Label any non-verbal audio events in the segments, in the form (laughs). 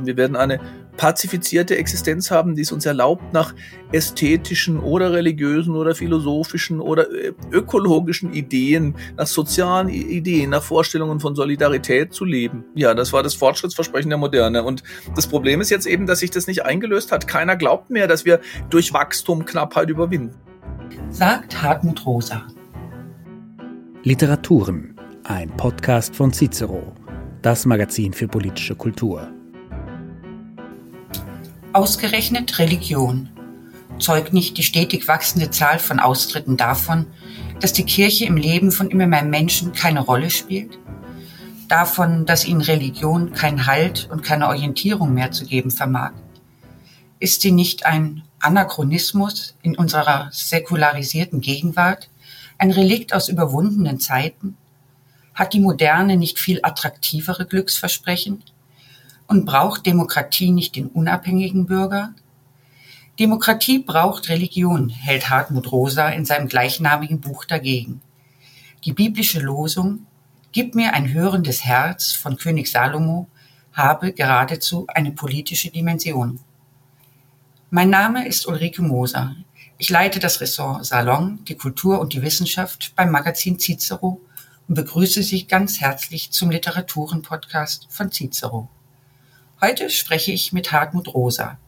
Wir werden eine pazifizierte Existenz haben, die es uns erlaubt, nach ästhetischen oder religiösen oder philosophischen oder äh, ökologischen Ideen, nach sozialen Ideen, nach Vorstellungen von Solidarität zu leben. Ja, das war das Fortschrittsversprechen der Moderne. Und das Problem ist jetzt eben, dass sich das nicht eingelöst hat. Keiner glaubt mehr, dass wir durch Wachstum Knappheit überwinden. Sagt Hartmut Rosa. Literaturen, ein Podcast von Cicero, das Magazin für politische Kultur. Ausgerechnet Religion zeugt nicht die stetig wachsende Zahl von Austritten davon, dass die Kirche im Leben von immer mehr Menschen keine Rolle spielt? Davon, dass ihnen Religion keinen Halt und keine Orientierung mehr zu geben vermag? Ist sie nicht ein Anachronismus in unserer säkularisierten Gegenwart, ein Relikt aus überwundenen Zeiten? Hat die Moderne nicht viel attraktivere Glücksversprechen? Und braucht Demokratie nicht den unabhängigen Bürger? Demokratie braucht Religion, hält Hartmut Rosa in seinem gleichnamigen Buch dagegen. Die biblische Losung Gib mir ein hörendes Herz von König Salomo habe geradezu eine politische Dimension. Mein Name ist Ulrike Moser. Ich leite das Ressort Salon, die Kultur und die Wissenschaft beim Magazin Cicero und begrüße Sie ganz herzlich zum Literaturen-Podcast von Cicero. Heute spreche ich mit Hartmut Rosa.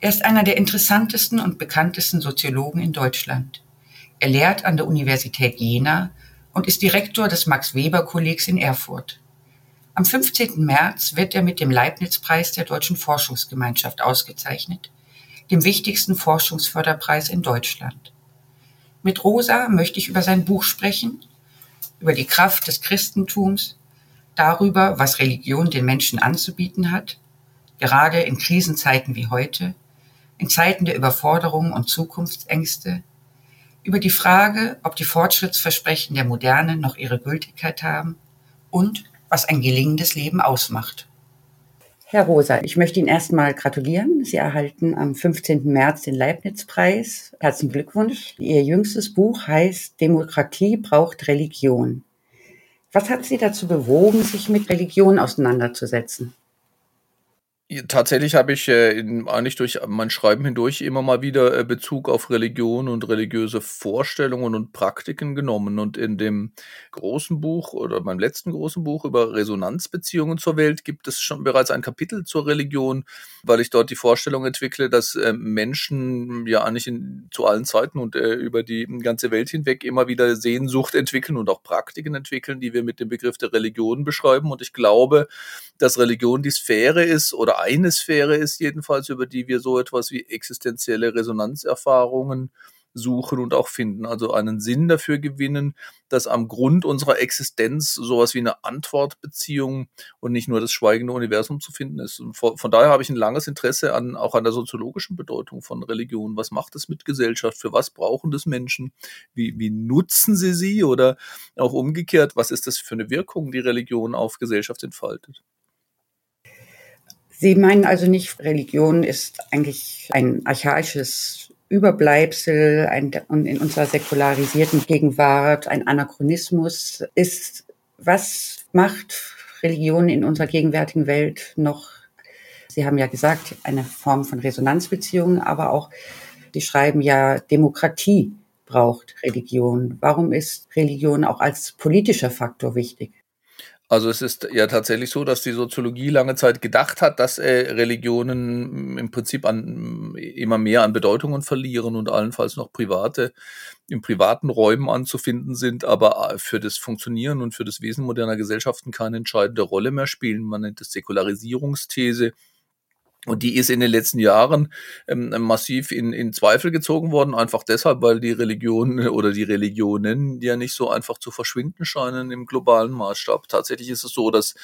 Er ist einer der interessantesten und bekanntesten Soziologen in Deutschland. Er lehrt an der Universität Jena und ist Direktor des Max-Weber-Kollegs in Erfurt. Am 15. März wird er mit dem Leibniz-Preis der Deutschen Forschungsgemeinschaft ausgezeichnet, dem wichtigsten Forschungsförderpreis in Deutschland. Mit Rosa möchte ich über sein Buch sprechen, über die Kraft des Christentums, darüber, was Religion den Menschen anzubieten hat, gerade in Krisenzeiten wie heute, in Zeiten der Überforderung und Zukunftsängste, über die Frage, ob die Fortschrittsversprechen der Moderne noch ihre Gültigkeit haben und was ein gelingendes Leben ausmacht. Herr Rosa, ich möchte Ihnen erstmal gratulieren. Sie erhalten am 15. März den Leibniz-Preis. Herzlichen Glückwunsch. Ihr jüngstes Buch heißt Demokratie braucht Religion. Was hat Sie dazu bewogen, sich mit Religion auseinanderzusetzen? Tatsächlich habe ich äh, eigentlich durch mein Schreiben hindurch immer mal wieder äh, Bezug auf Religion und religiöse Vorstellungen und Praktiken genommen. Und in dem großen Buch oder meinem letzten großen Buch über Resonanzbeziehungen zur Welt gibt es schon bereits ein Kapitel zur Religion, weil ich dort die Vorstellung entwickle, dass äh, Menschen ja eigentlich in, zu allen Zeiten und über die ganze Welt hinweg immer wieder Sehnsucht entwickeln und auch Praktiken entwickeln, die wir mit dem Begriff der Religion beschreiben. Und ich glaube, dass Religion die Sphäre ist oder eine Sphäre ist jedenfalls, über die wir so etwas wie existenzielle Resonanzerfahrungen suchen und auch finden, also einen Sinn dafür gewinnen, dass am Grund unserer Existenz sowas wie eine Antwortbeziehung und nicht nur das schweigende Universum zu finden ist. Und von, daher habe ich ein langes Interesse an auch an der soziologischen Bedeutung von Religion. Was macht es mit Gesellschaft? Für was brauchen das Menschen? Wie, wie nutzen sie sie? Oder auch umgekehrt, was ist das für eine Wirkung, die Religion auf Gesellschaft entfaltet? Sie meinen also nicht, Religion ist eigentlich ein archaisches Überbleibsel ein, und in unserer säkularisierten Gegenwart ein Anachronismus ist. Was macht Religion in unserer gegenwärtigen Welt noch? Sie haben ja gesagt, eine Form von Resonanzbeziehungen, aber auch, Sie schreiben ja, Demokratie braucht Religion. Warum ist Religion auch als politischer Faktor wichtig? Also es ist ja tatsächlich so, dass die Soziologie lange Zeit gedacht hat, dass äh, Religionen im Prinzip an, immer mehr an Bedeutungen verlieren und allenfalls noch private, in privaten Räumen anzufinden sind, aber äh, für das Funktionieren und für das Wesen moderner Gesellschaften keine entscheidende Rolle mehr spielen. Man nennt es Säkularisierungsthese. Und die ist in den letzten Jahren ähm, massiv in, in Zweifel gezogen worden, einfach deshalb, weil die Religion (laughs) oder die Religionen ja nicht so einfach zu verschwinden scheinen im globalen Maßstab. Tatsächlich ist es so, dass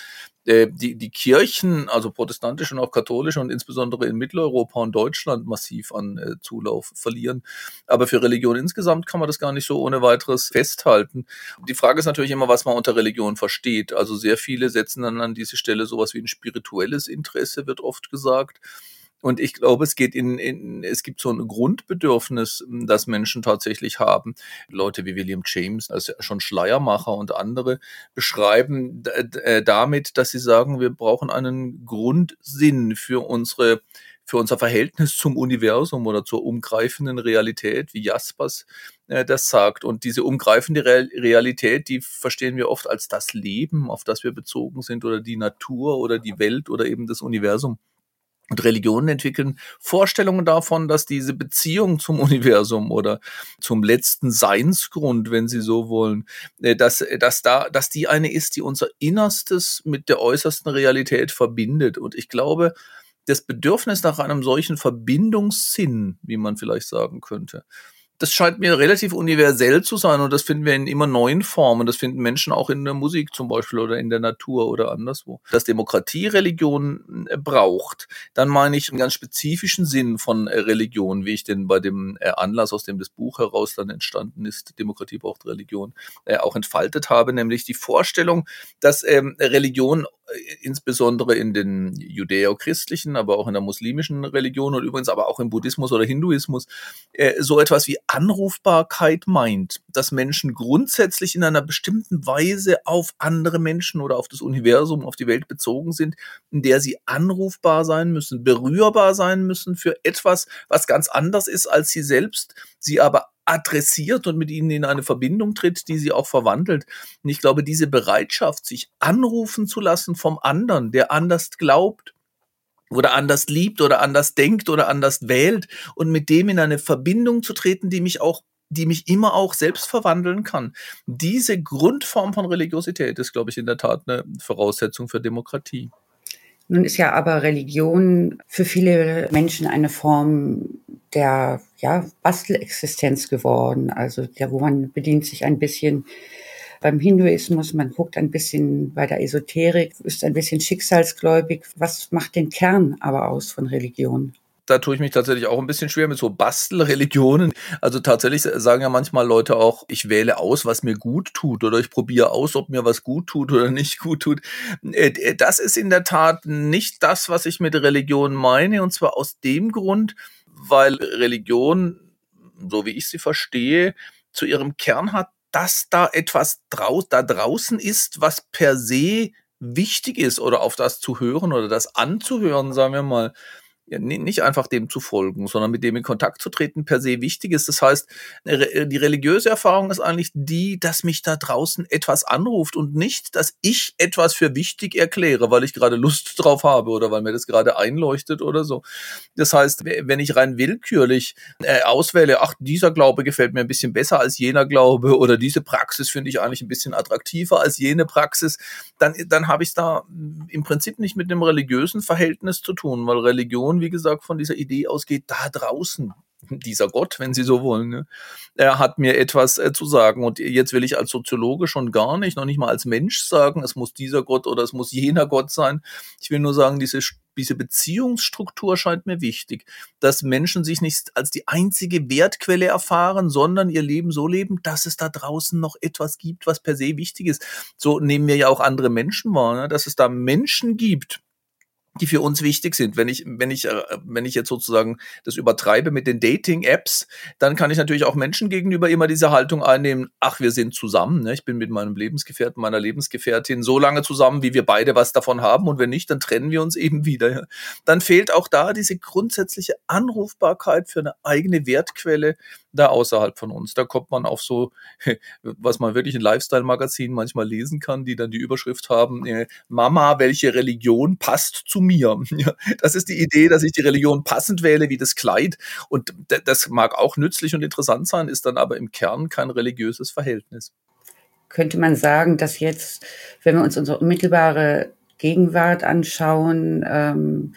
äh, die, die Kirchen, also protestantische und auch katholische und insbesondere in Mitteleuropa und Deutschland massiv an äh, Zulauf verlieren. Aber für Religion insgesamt kann man das gar nicht so ohne weiteres festhalten. Die Frage ist natürlich immer, was man unter Religion versteht. Also sehr viele setzen dann an diese Stelle sowas wie ein spirituelles Interesse, wird oft gesagt. Und ich glaube, es geht in, in es gibt so ein Grundbedürfnis, das Menschen tatsächlich haben. Leute wie William James, also schon Schleiermacher und andere, beschreiben äh, damit, dass sie sagen, wir brauchen einen Grundsinn für unsere für unser Verhältnis zum Universum oder zur umgreifenden Realität, wie Jaspers äh, das sagt. Und diese umgreifende Realität, die verstehen wir oft als das Leben, auf das wir bezogen sind, oder die Natur oder die Welt oder eben das Universum. Und Religionen entwickeln Vorstellungen davon, dass diese Beziehung zum Universum oder zum letzten Seinsgrund, wenn Sie so wollen, äh, dass, dass da, dass die eine ist, die unser Innerstes mit der äußersten Realität verbindet. Und ich glaube, das Bedürfnis nach einem solchen Verbindungssinn, wie man vielleicht sagen könnte, das scheint mir relativ universell zu sein und das finden wir in immer neuen Formen. Das finden Menschen auch in der Musik zum Beispiel oder in der Natur oder anderswo. Dass Demokratie Religion äh, braucht, dann meine ich einen ganz spezifischen Sinn von äh, Religion, wie ich den bei dem äh, Anlass, aus dem das Buch heraus dann entstanden ist, Demokratie braucht Religion, auch entfaltet habe, nämlich die Vorstellung, dass ähm, Religion insbesondere in den judäo-christlichen, aber auch in der muslimischen Religion und übrigens aber auch im Buddhismus oder Hinduismus äh, so etwas wie Anrufbarkeit meint, dass Menschen grundsätzlich in einer bestimmten Weise auf andere Menschen oder auf das Universum, auf die Welt bezogen sind, in der sie anrufbar sein müssen, berührbar sein müssen für etwas, was ganz anders ist als sie selbst, sie aber adressiert und mit ihnen in eine Verbindung tritt, die sie auch verwandelt. Und ich glaube, diese Bereitschaft, sich anrufen zu lassen vom anderen, der anders glaubt, oder anders liebt oder anders denkt oder anders wählt und mit dem in eine Verbindung zu treten, die mich auch die mich immer auch selbst verwandeln kann. Diese Grundform von Religiosität ist, glaube ich, in der Tat eine Voraussetzung für Demokratie. Nun ist ja aber Religion für viele Menschen eine Form der ja, Bastelexistenz geworden. Also ja, wo man bedient sich ein bisschen beim Hinduismus, man guckt ein bisschen bei der Esoterik, ist ein bisschen schicksalsgläubig. Was macht den Kern aber aus von Religion? da tue ich mich tatsächlich auch ein bisschen schwer mit so Bastelreligionen. Also tatsächlich sagen ja manchmal Leute auch, ich wähle aus, was mir gut tut oder ich probiere aus, ob mir was gut tut oder nicht gut tut. Äh, äh, das ist in der Tat nicht das, was ich mit Religion meine und zwar aus dem Grund, weil Religion, so wie ich sie verstehe, zu ihrem Kern hat, dass da etwas drau da draußen ist, was per se wichtig ist oder auf das zu hören oder das anzuhören, sagen wir mal, ja, nicht einfach dem zu folgen, sondern mit dem in Kontakt zu treten per se wichtig ist. Das heißt, die religiöse Erfahrung ist eigentlich die, dass mich da draußen etwas anruft und nicht, dass ich etwas für wichtig erkläre, weil ich gerade Lust (laughs) drauf habe oder weil mir das gerade einleuchtet oder so. Das heißt, wenn ich rein willkürlich äh, auswähle, ach, dieser Glaube gefällt mir ein bisschen besser als jener Glaube oder diese Praxis finde ich eigentlich ein bisschen attraktiver als jene Praxis, dann, dann habe ich es da im Prinzip nicht mit einem religiösen Verhältnis zu tun, weil Religion Religion, wie gesagt, von dieser Idee ausgeht, da draußen, dieser Gott, wenn Sie so wollen, ne, er hat mir etwas äh, zu sagen. Und jetzt will ich als Soziologe schon gar nicht, noch nicht mal als Mensch sagen, es muss dieser Gott oder es muss jener Gott sein. Ich will nur sagen, diese, diese Beziehungsstruktur scheint mir wichtig, dass Menschen sich nicht als die einzige Wertquelle erfahren, sondern ihr Leben so leben, dass es da draußen noch etwas gibt, was per se wichtig ist. So nehmen wir ja auch andere Menschen wahr, ne, dass es da Menschen gibt, die für uns wichtig sind. Wenn ich, wenn ich, äh, wenn ich jetzt sozusagen das übertreibe mit den Dating-Apps, dann kann ich natürlich auch Menschen gegenüber immer diese Haltung einnehmen, ach, wir sind zusammen. Ne? Ich bin mit meinem Lebensgefährten, meiner Lebensgefährtin so lange zusammen, wie wir beide was davon haben. Und wenn nicht, dann trennen wir uns eben wieder. Ja? Dann fehlt auch da diese grundsätzliche Anrufbarkeit für eine eigene Wertquelle, da außerhalb von uns. Da kommt man auf so, (laughs) was man wirklich in Lifestyle-Magazinen manchmal lesen kann, die dann die Überschrift haben, äh, Mama, welche Religion passt zu mir? (laughs) das ist die Idee, dass ich die Religion passend wähle wie das Kleid. Und das mag auch nützlich und interessant sein, ist dann aber im Kern kein religiöses Verhältnis. Könnte man sagen, dass jetzt, wenn wir uns unsere unmittelbare Gegenwart anschauen, ähm,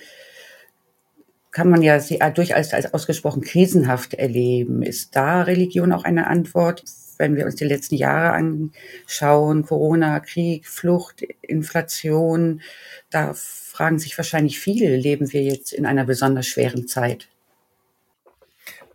kann man ja durchaus als ausgesprochen krisenhaft erleben. Ist da Religion auch eine Antwort? Wenn wir uns die letzten Jahre anschauen, Corona, Krieg, Flucht, Inflation, da fragen sich wahrscheinlich viele, leben wir jetzt in einer besonders schweren Zeit?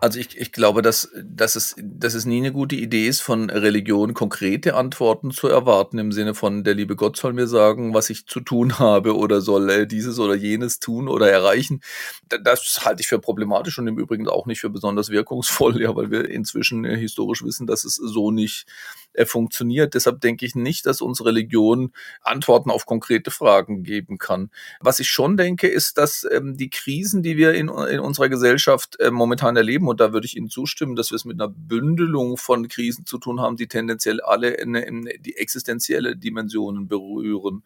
Also ich, ich glaube, dass, dass, es, dass es nie eine gute Idee ist, von Religion konkrete Antworten zu erwarten, im Sinne von, der liebe Gott soll mir sagen, was ich zu tun habe oder soll dieses oder jenes tun oder erreichen. Das halte ich für problematisch und im Übrigen auch nicht für besonders wirkungsvoll, (laughs) ja, weil wir inzwischen historisch wissen, dass es so nicht äh, funktioniert. Deshalb denke ich nicht, dass unsere Religion Antworten auf konkrete Fragen geben kann. Was ich schon denke, ist, dass ähm, die Krisen, die wir in, in unserer Gesellschaft äh, momentan erleben, und da würde ich Ihnen zustimmen, dass wir es mit einer Bündelung von Krisen zu tun haben, die tendenziell alle in, in die existenzielle Dimensionen berühren,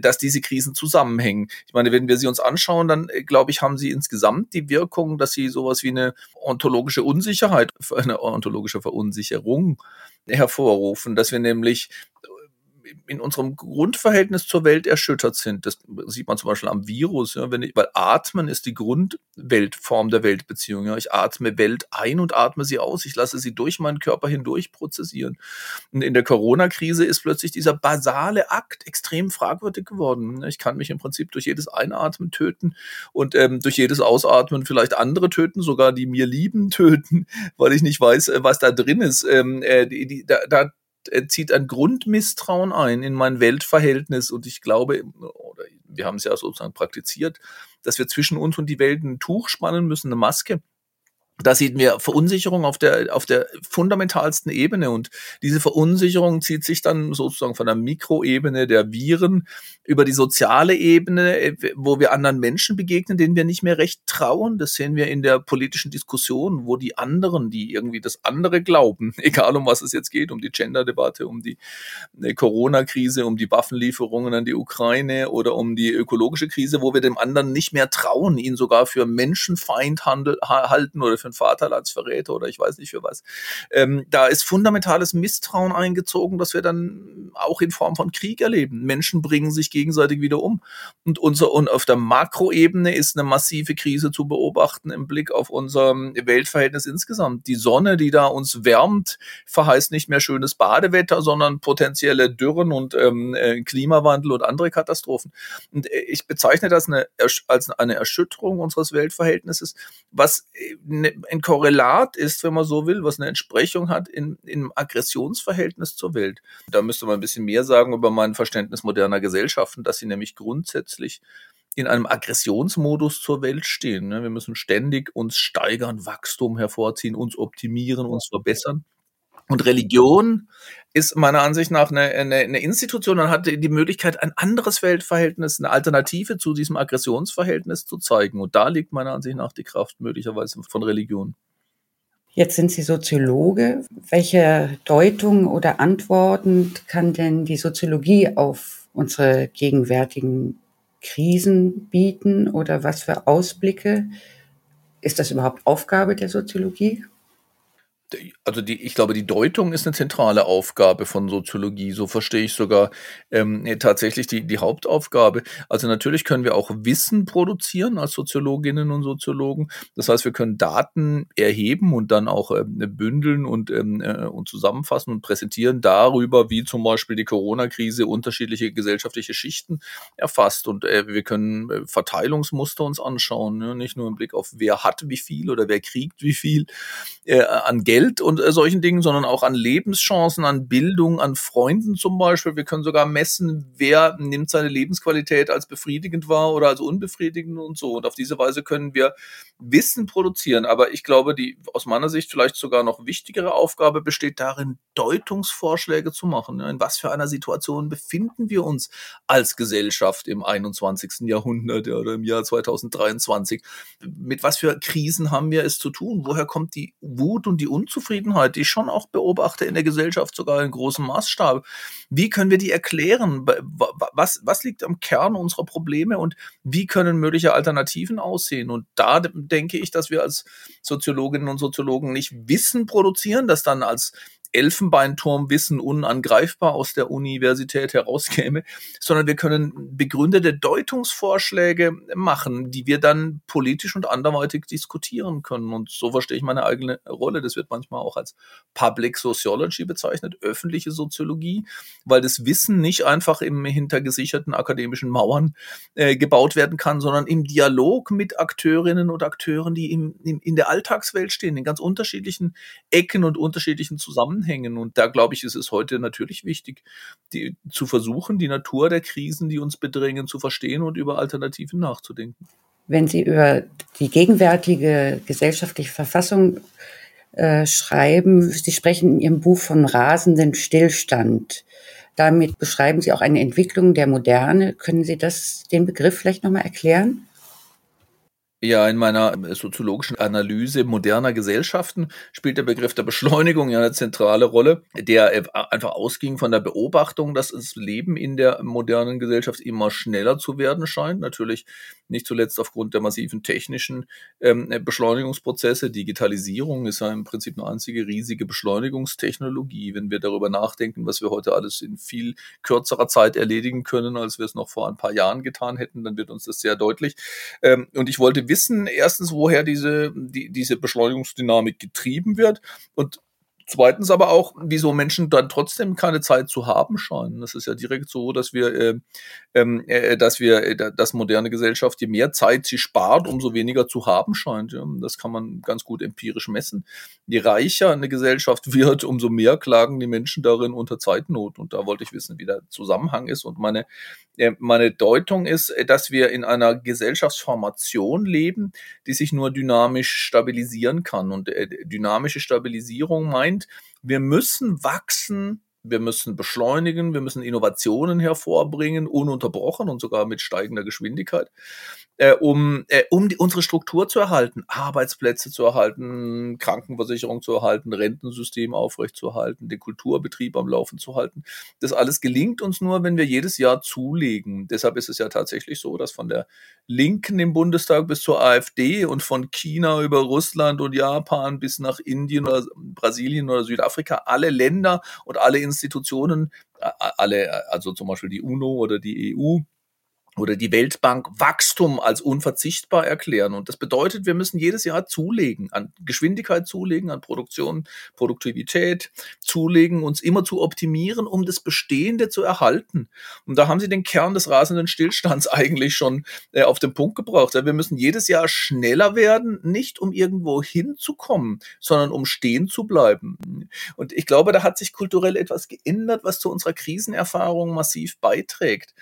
dass diese Krisen zusammenhängen. Ich meine, wenn wir sie uns anschauen, dann äh, glaube ich, haben sie insgesamt die Wirkung, dass sie sowas wie eine ontologische Unsicherheit, (laughs) eine ontologische Verunsicherung hervorrufen, dass wir nämlich in unserem Grundverhältnis zur Welt erschüttert sind. Das sieht man zum Beispiel am Virus, ja, wenn ich, weil Atmen ist die Grundweltform der Weltbeziehung. Ja. Ich atme Welt ein und atme sie aus. Ich lasse sie durch meinen Körper hindurch prozessieren. Und in der Corona-Krise ist plötzlich dieser basale Akt extrem fragwürdig geworden. Ich kann mich im Prinzip durch jedes Einatmen töten und ähm, durch jedes Ausatmen vielleicht andere töten, sogar die mir lieben töten, (laughs) weil ich nicht weiß, äh, was da drin ist. Ähm, äh, die, die, da, da zieht ein Grundmisstrauen ein in mein Weltverhältnis und ich glaube, oder wir haben es ja sozusagen praktiziert, dass wir zwischen uns und die Welt ein Tuch spannen müssen, eine Maske da sehen wir Verunsicherung auf der, auf der fundamentalsten Ebene und diese Verunsicherung zieht sich dann sozusagen von der Mikroebene der Viren über die soziale Ebene, äh, wo wir anderen Menschen begegnen, denen wir nicht mehr recht trauen. Das sehen wir in der politischen Diskussion, wo die anderen, die irgendwie das andere glauben, (laughs) egal um was es jetzt geht, um die Gender-Debatte, um die äh, Corona-Krise, um die Waffenlieferungen an die Ukraine oder um die ökologische Krise, wo wir dem anderen nicht mehr trauen, ihn sogar für Menschenfeind handel, halten oder für einen Vaterlandsverräter oder ich weiß nicht für was. Ähm, da ist fundamentales Misstrauen eingezogen, dass wir dann auch in Form von Krieg erleben. Menschen bringen sich gegenseitig wieder um. Und, unser, und auf der Makroebene ist eine massive Krise zu beobachten im Blick auf unser Weltverhältnis insgesamt. Die Sonne, die da uns wärmt, verheißt nicht mehr schönes Badewetter, sondern potenzielle Dürren und ähm, äh, Klimawandel und andere Katastrophen. Und äh, ich bezeichne das eine, als eine Erschütterung unseres Weltverhältnisses, was äh, ein Korrelat ist, wenn man so will, was eine Entsprechung hat in, im Aggressionsverhältnis zur Welt. Da müsste man bisschen mehr sagen über mein Verständnis moderner Gesellschaften, dass sie nämlich grundsätzlich in einem Aggressionsmodus zur Welt stehen. Ne? Wir müssen ständig uns steigern, Wachstum hervorziehen, uns optimieren, uns verbessern. Und Religion ist meiner Ansicht nach eine, eine, eine Institution und hat die Möglichkeit, ein anderes Weltverhältnis, eine Alternative zu diesem Aggressionsverhältnis zu zeigen. Und da liegt meiner Ansicht nach die Kraft möglicherweise von Religion. Jetzt sind Sie Soziologe. Welche Deutung oder Antworten kann denn die Soziologie auf unsere gegenwärtigen Krisen bieten oder was für Ausblicke? Ist das überhaupt Aufgabe der Soziologie? Also die, ich glaube, die Deutung ist eine zentrale Aufgabe von Soziologie. So verstehe ich sogar ähm, tatsächlich die, die Hauptaufgabe. Also natürlich können wir auch Wissen produzieren als Soziologinnen und Soziologen. Das heißt, wir können Daten erheben und dann auch ähm, bündeln und, ähm, äh, und zusammenfassen und präsentieren darüber, wie zum Beispiel die Corona-Krise unterschiedliche gesellschaftliche Schichten erfasst. Und äh, wir können äh, Verteilungsmuster uns anschauen, ne? nicht nur im Blick auf wer hat wie viel oder wer kriegt wie viel äh, an Geld Geld und äh, solchen Dingen, sondern auch an Lebenschancen, an Bildung, an Freunden zum Beispiel. Wir können sogar messen, wer nimmt seine Lebensqualität als befriedigend wahr oder als unbefriedigend und so. Und auf diese Weise können wir Wissen produzieren. Aber ich glaube, die aus meiner Sicht vielleicht sogar noch wichtigere Aufgabe besteht darin, Deutungsvorschläge zu machen. In was für einer Situation befinden wir uns als Gesellschaft im 21. Jahrhundert oder im Jahr 2023? Mit was für Krisen haben wir es zu tun? Woher kommt die Wut und die Unzufriedenheit, die ich schon auch beobachte in der Gesellschaft, sogar in großem Maßstab? Wie können wir die erklären? Was, was liegt am Kern unserer Probleme und wie können mögliche Alternativen aussehen? Und da denke ich, dass wir als Soziologinnen und Soziologen nicht Wissen produzieren, das dann als Elfenbeinturmwissen unangreifbar aus der Universität herauskäme, sondern wir können begründete Deutungsvorschläge machen, die wir dann politisch und anderweitig diskutieren können. Und so verstehe ich meine eigene Rolle. Das wird manchmal auch als Public Sociology bezeichnet, öffentliche Soziologie, weil das Wissen nicht einfach im hinter gesicherten akademischen Mauern äh, gebaut werden kann, sondern im Dialog mit Akteurinnen und Akteuren, die im, im, in der Alltagswelt stehen, in ganz unterschiedlichen Ecken und unterschiedlichen Zusammenhängen. Und da glaube ich, ist es heute natürlich wichtig, die, zu versuchen, die Natur der Krisen, die uns bedrängen, zu verstehen und über Alternativen nachzudenken. Wenn Sie über die gegenwärtige gesellschaftliche Verfassung äh, schreiben, Sie sprechen in Ihrem Buch von rasenden Stillstand. Damit beschreiben Sie auch eine Entwicklung der Moderne. Können Sie das, den Begriff vielleicht nochmal erklären? Ja, in meiner soziologischen Analyse moderner Gesellschaften spielt der Begriff der Beschleunigung ja eine zentrale Rolle, der einfach ausging von der Beobachtung, dass das Leben in der modernen Gesellschaft immer schneller zu werden scheint. Natürlich nicht zuletzt aufgrund der massiven technischen ähm, Beschleunigungsprozesse. Digitalisierung ist ja im Prinzip eine einzige riesige Beschleunigungstechnologie. Wenn wir darüber nachdenken, was wir heute alles in viel kürzerer Zeit erledigen können, als wir es noch vor ein paar Jahren getan hätten, dann wird uns das sehr deutlich. Ähm, und ich wollte erstens, woher diese, die, diese Beschleunigungsdynamik getrieben wird. Und Zweitens aber auch, wieso Menschen dann trotzdem keine Zeit zu haben scheinen. Das ist ja direkt so, dass wir, äh, ähm, äh, dass wir, äh, dass moderne Gesellschaft, je mehr Zeit sie spart, umso weniger zu haben scheint. Ja. Das kann man ganz gut empirisch messen. Je reicher eine Gesellschaft wird, umso mehr klagen die Menschen darin unter Zeitnot. Und da wollte ich wissen, wie der Zusammenhang ist. Und meine, äh, meine Deutung ist, äh, dass wir in einer Gesellschaftsformation leben, die sich nur dynamisch stabilisieren kann. Und äh, dynamische Stabilisierung meint, meint, wir müssen wachsen, wir müssen beschleunigen, wir müssen Innovationen hervorbringen, ununterbrochen und sogar mit steigender Geschwindigkeit äh, um, äh, um die, unsere Struktur zu erhalten, Arbeitsplätze zu erhalten, Krankenversicherung zu erhalten, Rentensystem aufrechtzuerhalten, den Kulturbetrieb am Laufen zu halten. Das alles gelingt uns nur, wenn wir jedes Jahr zulegen. Deshalb ist es ja tatsächlich so, dass von der Linken im Bundestag bis zur AfD und von China über Russland und Japan bis nach Indien oder Brasilien oder Südafrika alle Länder und alle Institutionen, alle, also zum Beispiel die UNO oder die EU, oder die Weltbank Wachstum als unverzichtbar erklären. Und das bedeutet, wir müssen jedes Jahr zulegen, an Geschwindigkeit zulegen, an Produktion, Produktivität zulegen, uns immer zu optimieren, um das Bestehende zu erhalten. Und da haben Sie den Kern des rasenden Stillstands (laughs) eigentlich schon äh, auf den Punkt gebracht. Ja, wir müssen jedes Jahr schneller werden, nicht um irgendwo hinzukommen, sondern um stehen zu bleiben. Und ich glaube, da hat sich kulturell etwas geändert, was zu unserer Krisenerfahrung massiv beiträgt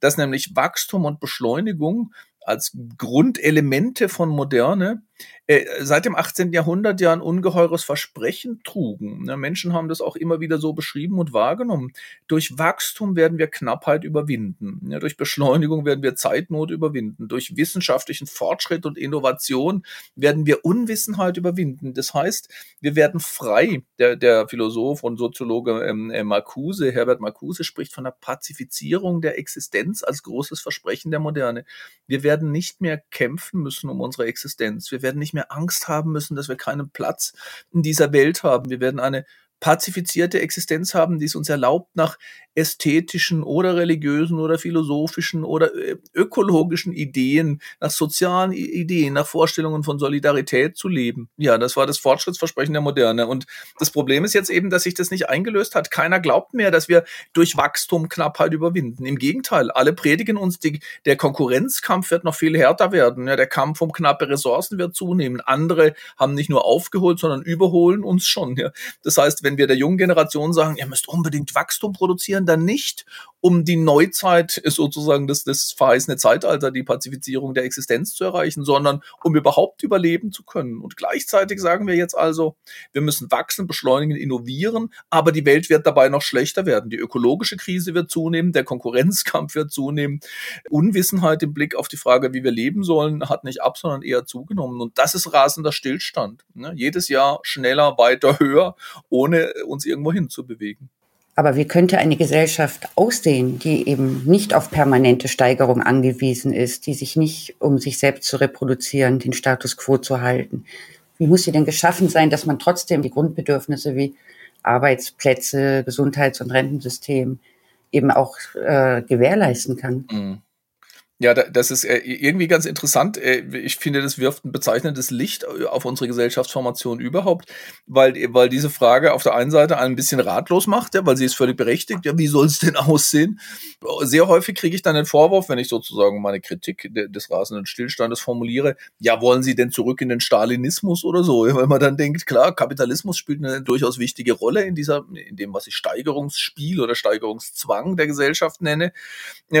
dass nämlich Wachstum und Beschleunigung als Grundelemente von Moderne äh, seit dem 18. Jahrhundert ja ein ungeheures Versprechen trugen. Ne, Menschen haben das auch immer wieder so beschrieben und wahrgenommen. Durch Wachstum werden wir Knappheit überwinden. durch Beschleunigung werden wir Zeitnot überwinden. Durch wissenschaftlichen Fortschritt und Innovation werden wir Unwissenheit überwinden. Das heißt, wir werden frei. Der, der Philosoph und Soziologe ähm, äh, Marcuse, Herbert Marcuse, spricht von der Pazifizierung der Existenz als großes Versprechen der Moderne. Wir werden nicht mehr kämpfen müssen um unsere Existenz. Wir werden nicht mehr Angst haben müssen, dass wir keinen Platz in dieser Welt haben. Wir werden eine pazifizierte Existenz haben, die es uns erlaubt, nach ästhetischen oder religiösen oder philosophischen oder äh, ökologischen Ideen, nach sozialen Ideen, nach Vorstellungen von Solidarität zu leben. Ja, das war das Fortschrittsversprechen der Moderne. Und das Problem ist jetzt eben, dass sich das nicht eingelöst hat. Keiner glaubt mehr, dass wir durch Wachstum Knappheit überwinden. Im Gegenteil, alle predigen uns, die, der Konkurrenzkampf wird noch viel härter werden. Ja, der Kampf um knappe Ressourcen wird zunehmen. Andere haben nicht nur aufgeholt, sondern überholen uns schon. Ja. Das heißt, wenn wir der jungen Generation sagen, ihr müsst unbedingt Wachstum produzieren, dann nicht, um die Neuzeit, sozusagen das, das verheißene Zeitalter, die Pazifizierung der Existenz zu erreichen, sondern um überhaupt überleben zu können. Und gleichzeitig sagen wir jetzt also, wir müssen wachsen, beschleunigen, innovieren, aber die Welt wird dabei noch schlechter werden. Die ökologische Krise wird zunehmen, der Konkurrenzkampf wird zunehmen. Unwissenheit im Blick auf die Frage, wie wir leben sollen, hat nicht ab, sondern eher zugenommen. Und das ist rasender Stillstand. Ne? Jedes Jahr schneller, weiter, (laughs) höher, ohne uns irgendwo hinzubewegen. Aber wie könnte eine Gesellschaft aussehen, die eben nicht auf permanente Steigerung angewiesen ist, die sich nicht, um sich selbst zu reproduzieren, den Status quo zu halten? Wie muss sie denn geschaffen sein, dass man trotzdem die Grundbedürfnisse wie Arbeitsplätze, Gesundheits- und Rentensystem eben auch äh, gewährleisten kann. Mhm. Ja, das ist äh, irgendwie ganz interessant. Äh, ich finde, das wirft ein bezeichnendes Licht äh, auf unsere Gesellschaftsformation überhaupt, weil, weil diese Frage auf der einen Seite einen ein bisschen ratlos macht, ja, weil sie ist völlig berechtigt. Ja, wie soll es denn (laughs) aussehen? Sehr häufig kriege ich dann den Vorwurf, wenn ich sozusagen meine Kritik des rasenden Stillstandes formuliere, ja, wollen Sie denn zurück in den Stalinismus oder so? Weil man dann denkt, klar, Kapitalismus spielt eine durchaus wichtige Rolle in dieser, in dem, was ich Steigerungsspiel oder Steigerungszwang der Gesellschaft nenne.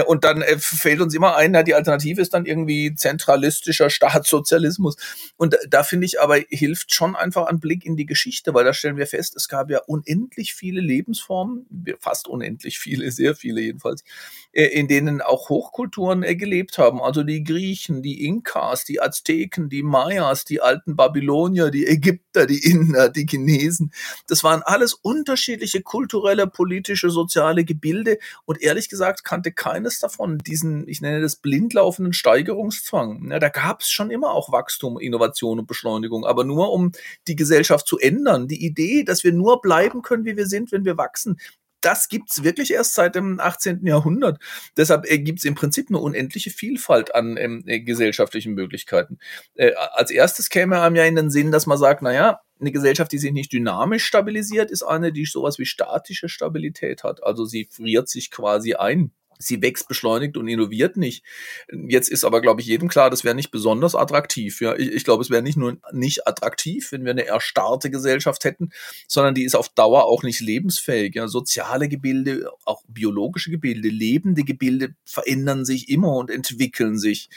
Und dann fällt uns immer ein, meinen, die Alternative ist dann irgendwie zentralistischer Staatssozialismus. Und da finde ich aber, hilft schon einfach ein Blick in die Geschichte, weil da stellen wir fest, es gab ja unendlich viele Lebensformen, fast unendlich viele, sehr viele jedenfalls, äh, in denen auch Hochkulturen äh, gelebt haben. Also die Griechen, die Inkas, die Azteken, die Mayas, die alten Babylonier, die Ägypter, die Inder, die Chinesen. Das waren alles unterschiedliche kulturelle, politische, soziale Gebilde. Und ehrlich gesagt kannte keines davon diesen, ich nenne das blindlaufenden Steigerungszwang. Ja, da gab es schon immer auch Wachstum, Innovation und Beschleunigung, aber nur um die Gesellschaft zu ändern. Die Idee, dass wir nur bleiben können, wie wir sind, wenn wir wachsen, das gibt's wirklich erst seit dem 18. Jahrhundert. Deshalb äh, gibt's im Prinzip eine unendliche Vielfalt an ähm, äh, gesellschaftlichen Möglichkeiten. Äh, als erstes käme einem ja in den Sinn, dass man sagt, na ja, eine Gesellschaft, die sich nicht dynamisch stabilisiert, ist eine, die sowas wie statische Stabilität hat. Also sie friert sich quasi ein sie wächst beschleunigt und innoviert nicht. Jetzt ist aber, glaube ich, jedem klar, das wäre nicht besonders attraktiv. Ja, ich, ich glaube, es wäre nicht nur nicht attraktiv, wenn wir eine erstarrte Gesellschaft hätten, sondern die ist auf Dauer auch nicht lebensfähig. Ja, soziale Gebilde, auch biologische Gebilde, lebende Gebilde verändern sich immer und entwickeln sich.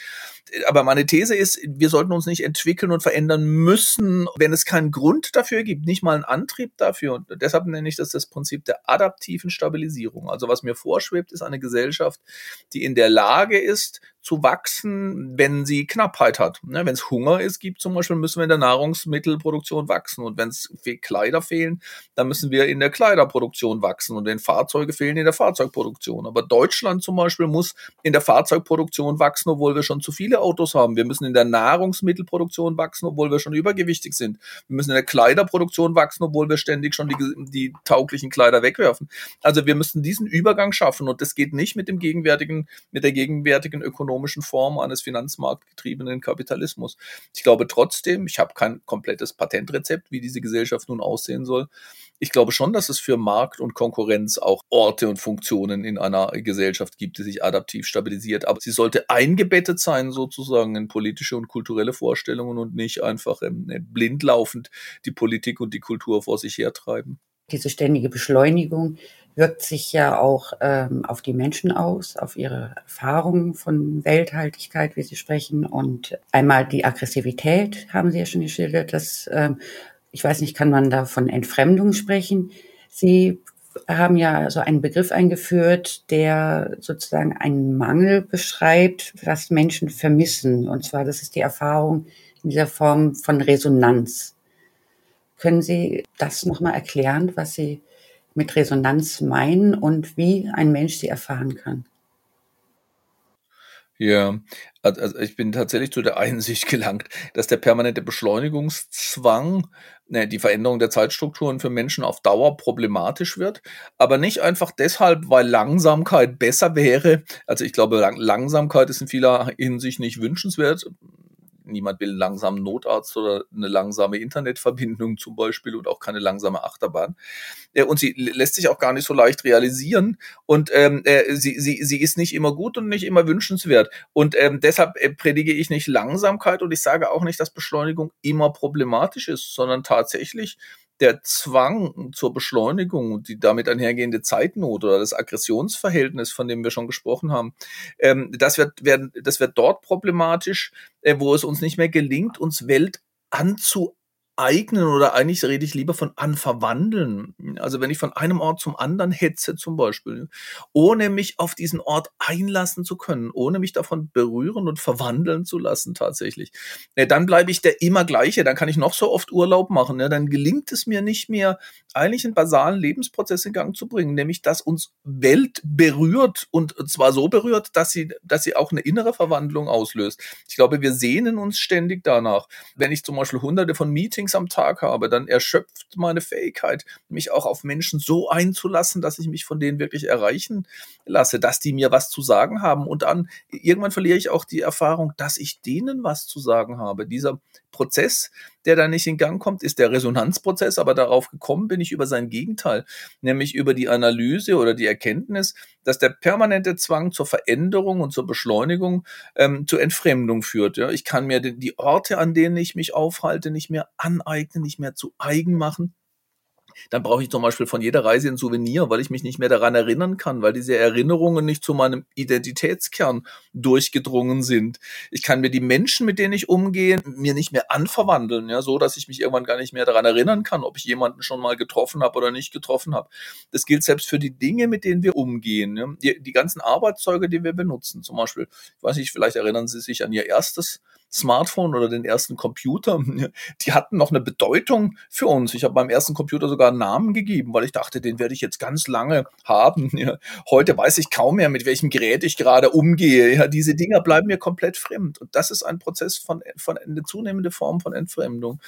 Aber meine These ist, wir sollten uns nicht entwickeln und verändern müssen, wenn es keinen Grund dafür gibt, nicht mal einen Antrieb dafür. Und deshalb nenne ich das das Prinzip der adaptiven Stabilisierung. Also was mir vorschwebt, ist eine Gesellschaft, Gesellschaft, die in der Lage ist, zu wachsen, wenn sie Knappheit hat. Ne, wenn es Hunger ist, gibt zum Beispiel, müssen wir in der Nahrungsmittelproduktion wachsen. Und wenn es Kleider fehlen, dann müssen wir in der Kleiderproduktion wachsen. Und wenn Fahrzeuge fehlen, in der Fahrzeugproduktion. Aber Deutschland zum Beispiel muss in der Fahrzeugproduktion wachsen, obwohl wir schon zu viele Autos haben. Wir müssen in der Nahrungsmittelproduktion wachsen, obwohl wir schon übergewichtig sind. Wir müssen in der Kleiderproduktion wachsen, obwohl wir ständig schon die, die tauglichen Kleider wegwerfen. Also wir müssen diesen Übergang schaffen. Und das geht nicht mit dem gegenwärtigen, mit der gegenwärtigen Ökonomie ökonomischen Form eines finanzmarktgetriebenen Kapitalismus. Ich glaube trotzdem, ich habe kein komplettes Patentrezept, wie diese Gesellschaft nun aussehen soll. Ich glaube schon, dass es für Markt und Konkurrenz auch Orte und Funktionen in einer Gesellschaft gibt, die sich adaptiv stabilisiert. Aber sie sollte eingebettet sein sozusagen in politische und kulturelle Vorstellungen und nicht einfach ähm, blindlaufend die Politik und die Kultur vor sich hertreiben. Diese ständige Beschleunigung wirkt sich ja auch ähm, auf die Menschen aus, auf ihre Erfahrungen von Welthaltigkeit, wie Sie sprechen. Und einmal die Aggressivität haben Sie ja schon geschildert. dass, ähm, ich weiß nicht, kann man da von Entfremdung sprechen? Sie haben ja so einen Begriff eingeführt, der sozusagen einen Mangel beschreibt, was Menschen vermissen. Und zwar, das ist die Erfahrung in dieser Form von Resonanz. Können Sie das nochmal erklären, was Sie mit Resonanz meinen und wie ein Mensch sie erfahren kann. Ja, also ich bin tatsächlich zu der Einsicht (laughs) gelangt, dass der permanente Beschleunigungszwang, ne, die Veränderung der Zeitstrukturen für Menschen auf Dauer problematisch wird, aber nicht einfach deshalb, weil Langsamkeit besser wäre. Also ich glaube, Langsamkeit ist in vieler Hinsicht nicht wünschenswert niemand will einen langsamen Notarzt oder eine langsame Internetverbindung zum Beispiel und auch keine langsame Achterbahn. Äh, und sie lässt sich auch gar nicht so leicht realisieren und ähm, äh, sie, sie, sie ist nicht immer gut und nicht immer wünschenswert. Und ähm, deshalb äh, predige ich nicht Langsamkeit und ich sage auch nicht, dass Beschleunigung immer problematisch ist, sondern tatsächlich der Zwang zur Beschleunigung und die damit einhergehende Zeitnot oder das Aggressionsverhältnis, von dem wir schon gesprochen haben, ähm, das, wird, werden, das wird dort problematisch, äh, wo es uns nicht mehr gelingt, uns Welt anzu eignen oder eigentlich rede ich lieber von anverwandeln. Also wenn ich von einem Ort zum anderen hetze zum Beispiel, ohne mich auf diesen Ort einlassen zu können, ohne mich davon berühren und verwandeln zu lassen tatsächlich, ja, dann bleibe ich der immer gleiche, dann kann ich noch so oft Urlaub machen, ja, dann gelingt es mir nicht mehr, eigentlich einen basalen Lebensprozess in Gang zu bringen, nämlich dass uns Welt berührt und zwar so berührt, dass sie, dass sie auch eine innere Verwandlung auslöst. Ich glaube, wir sehnen uns ständig danach. Wenn ich zum Beispiel hunderte von Meetings Meetings am Tag habe, dann erschöpft meine Fähigkeit, mich auch auf Menschen so einzulassen, dass ich mich von denen wirklich erreichen lasse, dass die mir was zu sagen haben. Und dann irgendwann verliere ich auch die Erfahrung, dass ich denen was zu sagen habe. Dieser Prozess, der da nicht in Gang kommt, ist der Resonanzprozess, aber darauf gekommen bin ich über sein Gegenteil, nämlich über die Analyse oder die Erkenntnis, dass der permanente Zwang zur Veränderung und zur Beschleunigung ähm, zur Entfremdung führt. Ja. Ich kann mir die Orte, an denen ich mich aufhalte, nicht mehr aneignen, nicht mehr zu eigen machen dann brauche ich zum Beispiel von jeder Reise ein Souvenir, weil ich mich nicht mehr daran erinnern kann, weil diese Erinnerungen nicht zu meinem Identitätskern durchgedrungen sind. Ich kann mir die Menschen, mit denen ich umgehe, mir nicht mehr anverwandeln, ja, so dass ich mich irgendwann gar nicht mehr daran erinnern kann, ob ich jemanden schon mal getroffen habe oder nicht getroffen habe. Das gilt selbst für die Dinge, mit denen wir umgehen. Ja. Die, die ganzen Arbeitszeuge, die wir benutzen, zum Beispiel, ich weiß nicht, vielleicht erinnern Sie sich an Ihr erstes Smartphone oder den ersten Computer, (laughs) die hatten noch eine Bedeutung für uns. Ich habe meinem ersten Computer sogar einen Namen gegeben, weil ich dachte, den werde ich jetzt ganz lange haben. Heute weiß ich kaum mehr, mit welchem Gerät ich gerade umgehe. Ja, diese Dinger bleiben mir komplett fremd. Und das ist ein Prozess von, von eine zunehmende Form von Entfremdung.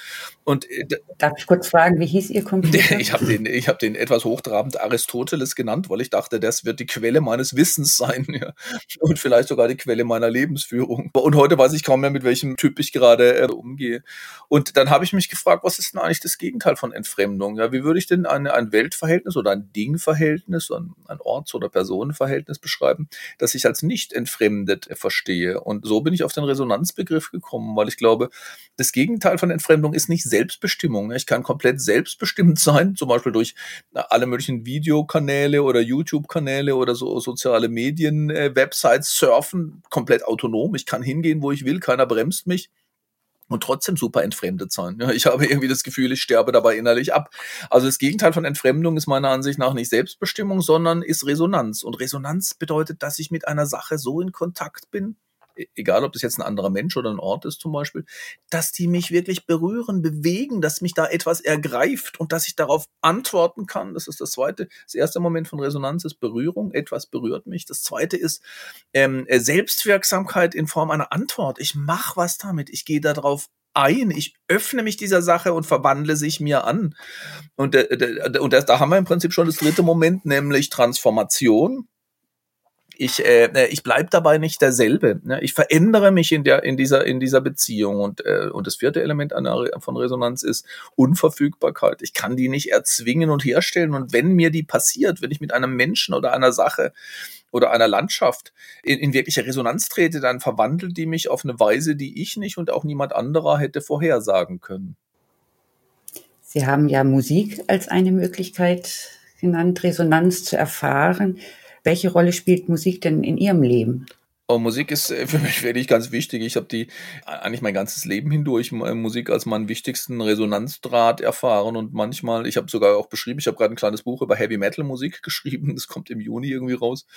Und äh, Darf ich kurz fragen, wie hieß Ihr Computer? (laughs) Ich habe den, ich hab den etwas hochtrabend Aristoteles genannt, weil ich dachte, das wird die Quelle meines Wissens sein. (laughs) Ja. Und vielleicht sogar die Quelle meiner Lebensführung. Und heute weiß ich kaum mehr, mit welchem welchem Typ ich gerade äh, umgehe. Und dann habe ich mich gefragt, was ist denn eigentlich das Gegenteil von Entfremdung? Ja, wie würde ich denn ein, ein Weltverhältnis oder ein Dingverhältnis, ein, ein Orts- oder Personenverhältnis beschreiben, das ich als nicht entfremdet verstehe? Und so bin ich auf den Resonanzbegriff gekommen, weil ich glaube, das Gegenteil von Entfremdung ist nicht Selbstbestimmung. Ich kann komplett selbstbestimmt (laughs) sein, zum Beispiel durch alle möglichen Videokanäle oder YouTube-Kanäle oder so soziale Medien, äh, Websites surfen, komplett autonom. Ich kann hingehen, wo ich will, keiner bremst bremst mich und trotzdem super entfremdet sein. Ja, ich habe irgendwie das Gefühl, ich sterbe dabei innerlich ab. Also das Gegenteil von Entfremdung ist meiner Ansicht nach nicht Selbstbestimmung, sondern ist Resonanz. Und Resonanz bedeutet, dass ich mit einer Sache so in Kontakt bin, egal ob das jetzt ein anderer Mensch oder ein Ort ist zum Beispiel, dass die mich wirklich berühren, bewegen, dass mich da etwas ergreift und dass ich darauf antworten kann. Das ist das zweite. Das erste Moment von Resonanz ist Berührung. Etwas berührt mich. Das zweite ist ähm, Selbstwirksamkeit in Form einer Antwort. Ich mache was damit. Ich gehe darauf ein, ich öffne mich dieser Sache und verwandle sich mir an. Und, äh, und das, da haben wir im Prinzip schon das dritte Moment, nämlich Transformation ich, äh, äh ich bleib dabei nicht derselbe. Ne? Ich verändere mich in der in dieser in dieser Beziehung und äh, und das vierte Element einer, von Resonanz ist Unverfügbarkeit. Ich kann die nicht erzwingen und herstellen und wenn mir die passiert, wenn ich mit einem Menschen oder einer Sache oder einer Landschaft in, in wirkliche Resonanz trete, dann verwandelt die mich auf eine Weise, die ich nicht und auch niemand anderer hätte vorhersagen können. Sie haben ja Musik als eine Möglichkeit genannt, Resonanz zu erfahren. Welche Rolle spielt Musik denn in Ihrem Leben? Oh, Musik ist äh, (laughs) für mich wirklich ganz wichtig. Ich habe die eigentlich mein ganzes Leben hindurch äh, Musik als meinen wichtigsten Resonanzdraht erfahren und manchmal, ich habe sogar auch beschrieben, ich habe gerade ein kleines Buch über Heavy Metal Musik (laughs) geschrieben, das kommt im Juni irgendwie raus,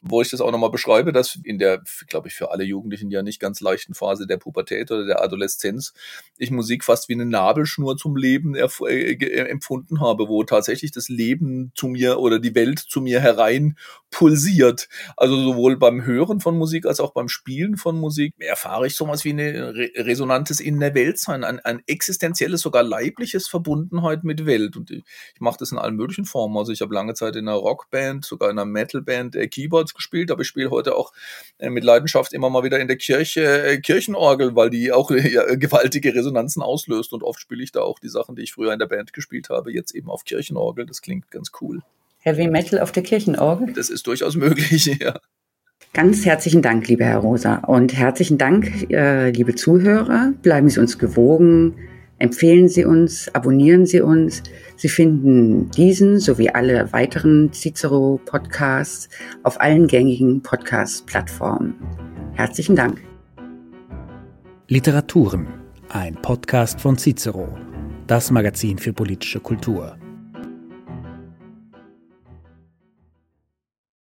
wo ich das auch nochmal beschreibe, dass in der, glaube ich, für alle Jugendlichen ja nicht ganz leichten Phase der Pubertät oder der Adoleszenz ich Musik fast wie eine Nabelschnur zum Leben äh, empfunden habe, wo tatsächlich das Leben zu mir oder die Welt zu mir herein pulsiert. Also sowohl beim Hören von Musik als auch beim Spielen von Musik erfahre ich sowas wie eine Re resonantes in der Welt sein, ein, ein existenzielles, sogar leibliches Verbundenheit mit Welt. Und ich, ich mache das in allen möglichen Formen. Also ich habe lange Zeit in einer Rockband, sogar in einer Metalband äh, Keyboards gespielt, aber ich spiele heute auch äh, mit Leidenschaft immer mal wieder in der Kirche äh, Kirchenorgel, weil die auch (laughs) ja, gewaltige Resonanzen auslöst. Und oft spiele ich da auch die Sachen, die ich früher in der Band gespielt habe, jetzt eben auf Kirchenorgel. Das klingt ganz cool. Heavy Metal auf der Kirchenorgel? Das ist durchaus möglich, (laughs) ja. Ganz herzlichen Dank, liebe Herr Rosa. Und herzlichen Dank, äh, liebe Zuhörer. Bleiben Sie uns gewogen. Empfehlen Sie uns, abonnieren Sie uns. Sie finden diesen sowie alle weiteren Cicero-Podcasts auf allen gängigen Podcast-Plattformen. Herzlichen Dank. Literaturen, ein Podcast von Cicero, das Magazin für politische Kultur.